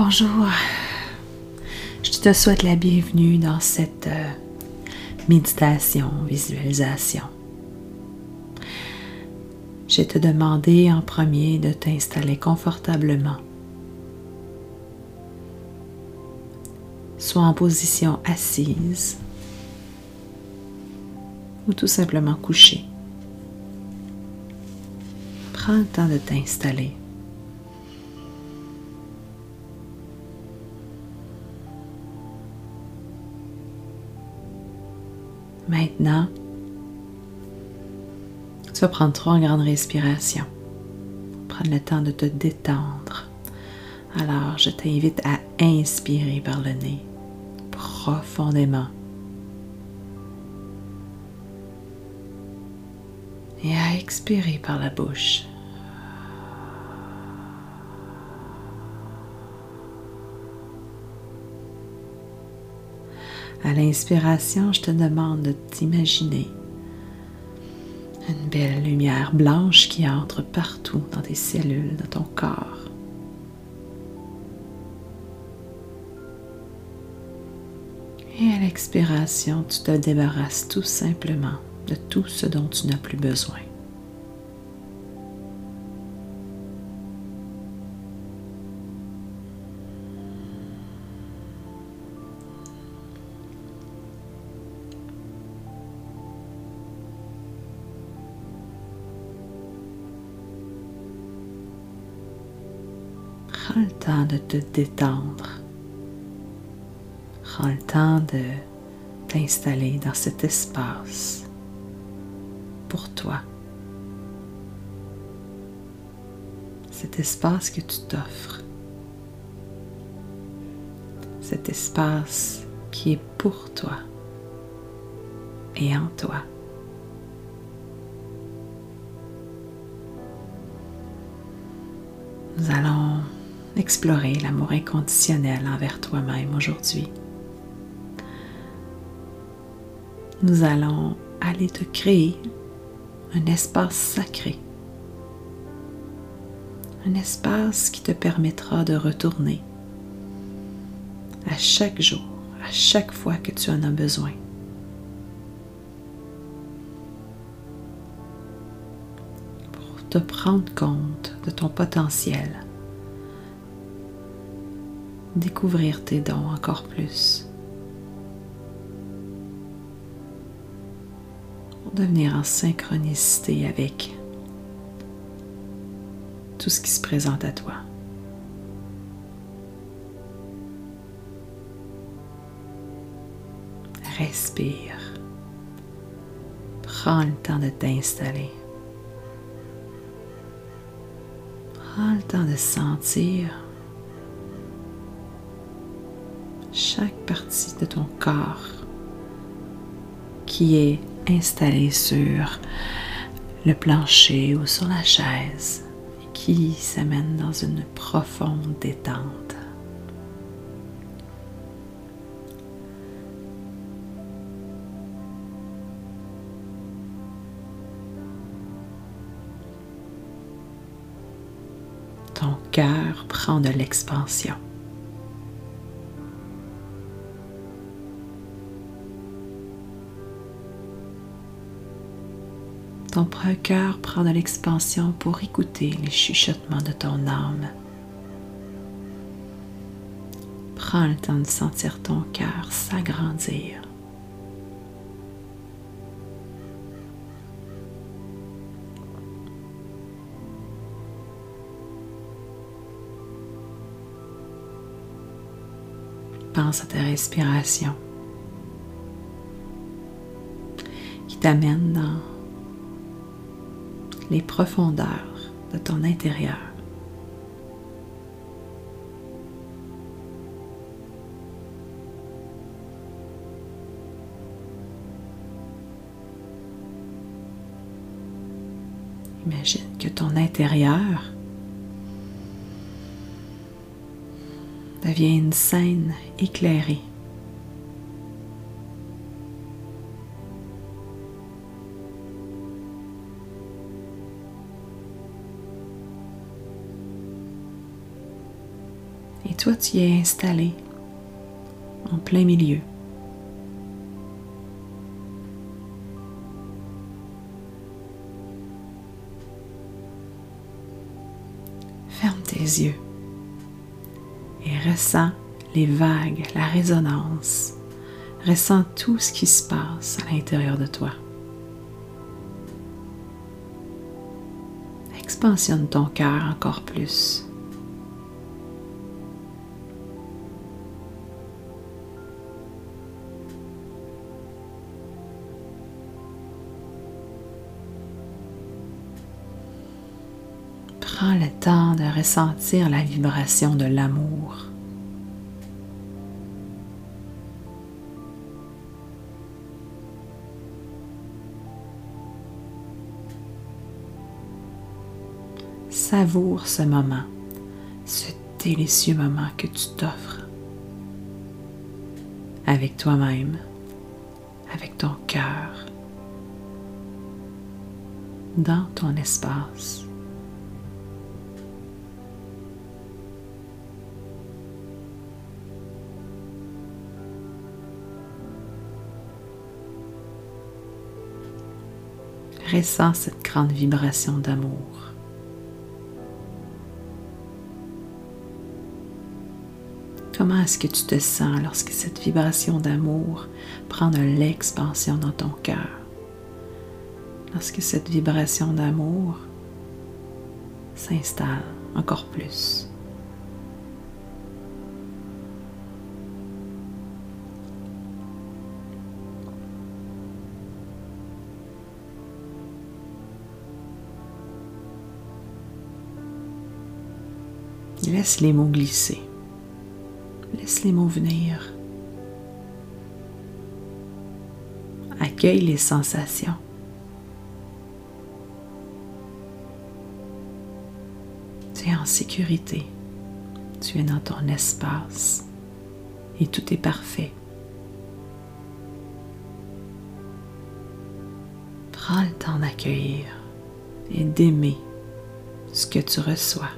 Bonjour. Je te souhaite la bienvenue dans cette euh, méditation, visualisation. Je te demander en premier de t'installer confortablement. Soit en position assise ou tout simplement couché. Prends le temps de t'installer. Maintenant, tu vas prendre trois grandes respirations. Prendre le temps de te détendre. Alors, je t'invite à inspirer par le nez profondément. Et à expirer par la bouche. À l'inspiration, je te demande de t'imaginer une belle lumière blanche qui entre partout dans tes cellules, de ton corps. Et à l'expiration, tu te débarrasses tout simplement de tout ce dont tu n'as plus besoin. Le temps de te détendre. Prends le temps de t'installer dans cet espace pour toi. Cet espace que tu t'offres. Cet espace qui est pour toi et en toi. Nous allons explorer l'amour inconditionnel envers toi-même aujourd'hui. Nous allons aller te créer un espace sacré, un espace qui te permettra de retourner à chaque jour, à chaque fois que tu en as besoin. Pour te prendre compte de ton potentiel découvrir tes dons encore plus. Pour devenir en synchronicité avec tout ce qui se présente à toi. Respire. Prends le temps de t'installer. Prends le temps de sentir chaque partie de ton corps qui est installée sur le plancher ou sur la chaise qui s'amène dans une profonde détente. Ton cœur prend de l'expansion. Ton cœur prend de l'expansion pour écouter les chuchotements de ton âme. Prends le temps de sentir ton cœur s'agrandir. Pense à ta respiration qui t'amène dans les profondeurs de ton intérieur. Imagine que ton intérieur devient une scène éclairée. Toi, tu es installé en plein milieu. Ferme tes yeux et ressens les vagues, la résonance. Ressens tout ce qui se passe à l'intérieur de toi. Expansionne ton cœur encore plus. Le temps de ressentir la vibration de l'amour. Savoure ce moment, ce délicieux moment que tu t'offres avec toi-même, avec ton cœur, dans ton espace. Ressens cette grande vibration d'amour. Comment est-ce que tu te sens lorsque cette vibration d'amour prend de l'expansion dans ton cœur? Lorsque cette vibration d'amour s'installe encore plus. Laisse les mots glisser. Laisse les mots venir. Accueille les sensations. Tu es en sécurité. Tu es dans ton espace et tout est parfait. Prends le temps d'accueillir et d'aimer ce que tu reçois.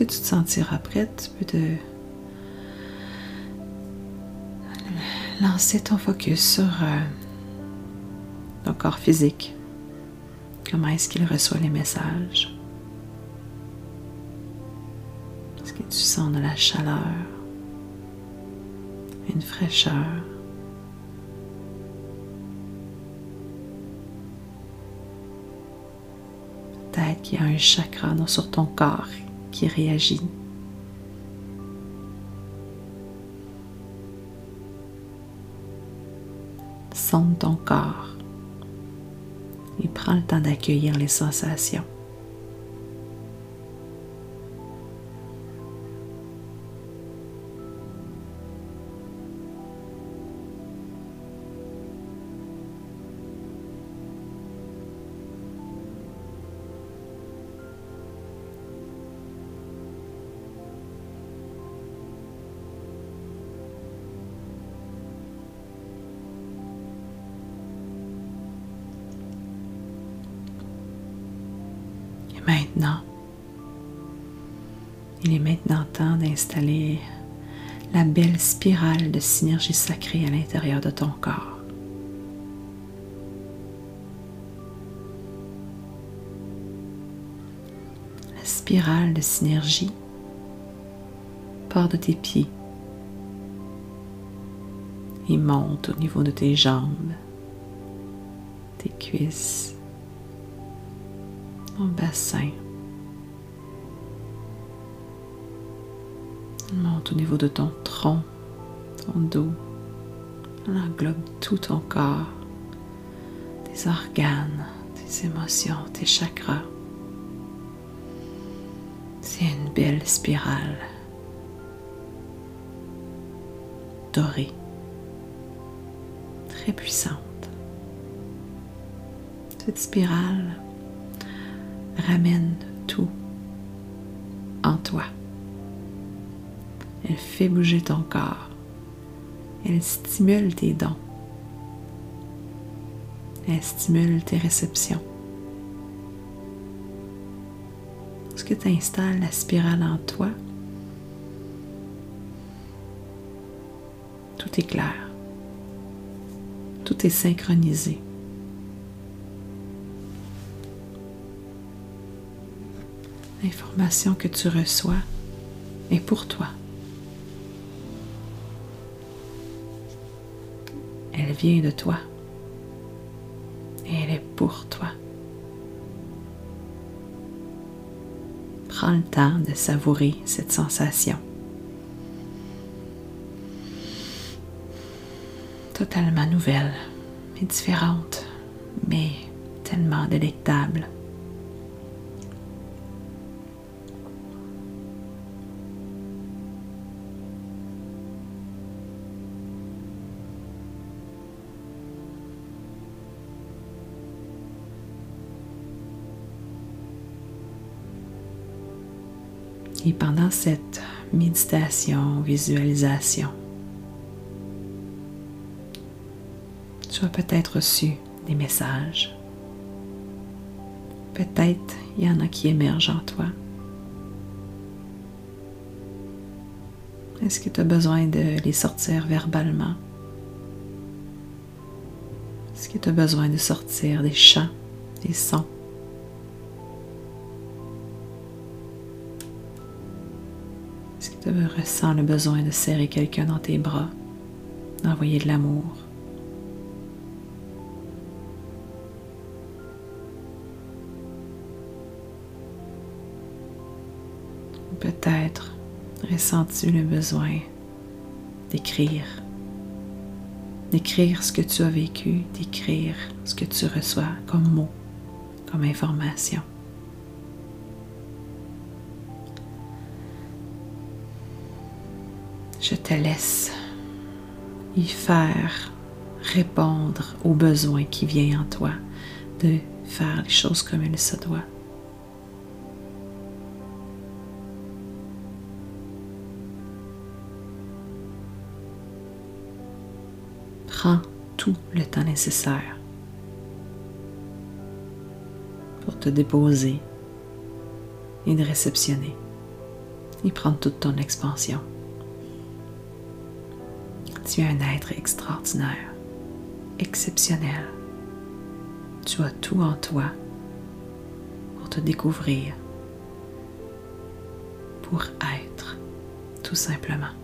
Tu te sentiras prête, tu peux te lancer ton focus sur euh, ton corps physique. Comment est-ce qu'il reçoit les messages? Est-ce que tu sens de la chaleur, une fraîcheur? Peut-être qu'il y a un chakra sur ton corps qui réagit. Sonde ton corps et prends le temps d'accueillir les sensations. Maintenant, il est maintenant temps d'installer la belle spirale de synergie sacrée à l'intérieur de ton corps. La spirale de synergie part de tes pieds et monte au niveau de tes jambes, tes cuisses, bassin. monte au niveau de ton tronc, ton dos. Elle englobe tout ton corps, tes organes, tes émotions, tes chakras. C'est une belle spirale dorée, très puissante. Cette spirale ramène tout en toi. Elle fait bouger ton corps. Elle stimule tes dons. Elle stimule tes réceptions. Lorsque tu installes la spirale en toi, tout est clair. Tout est synchronisé. L'information que tu reçois est pour toi. Elle vient de toi et elle est pour toi. Prends le temps de savourer cette sensation. Totalement nouvelle et différente, mais tellement délectable. Et pendant cette méditation, visualisation, tu as peut-être reçu des messages. Peut-être il y en a qui émergent en toi. Est-ce que tu as besoin de les sortir verbalement? Est-ce que tu as besoin de sortir des chants, des sons? Tu ressens le besoin de serrer quelqu'un dans tes bras, d'envoyer de l'amour? Peut-être ressens-tu le besoin d'écrire, d'écrire ce que tu as vécu, d'écrire ce que tu reçois comme mots, comme information? Je te laisse y faire répondre aux besoins qui viennent en toi, de faire les choses comme il se doit. Prends tout le temps nécessaire pour te déposer et de réceptionner et prendre toute ton expansion. Tu es un être extraordinaire, exceptionnel. Tu as tout en toi pour te découvrir, pour être, tout simplement.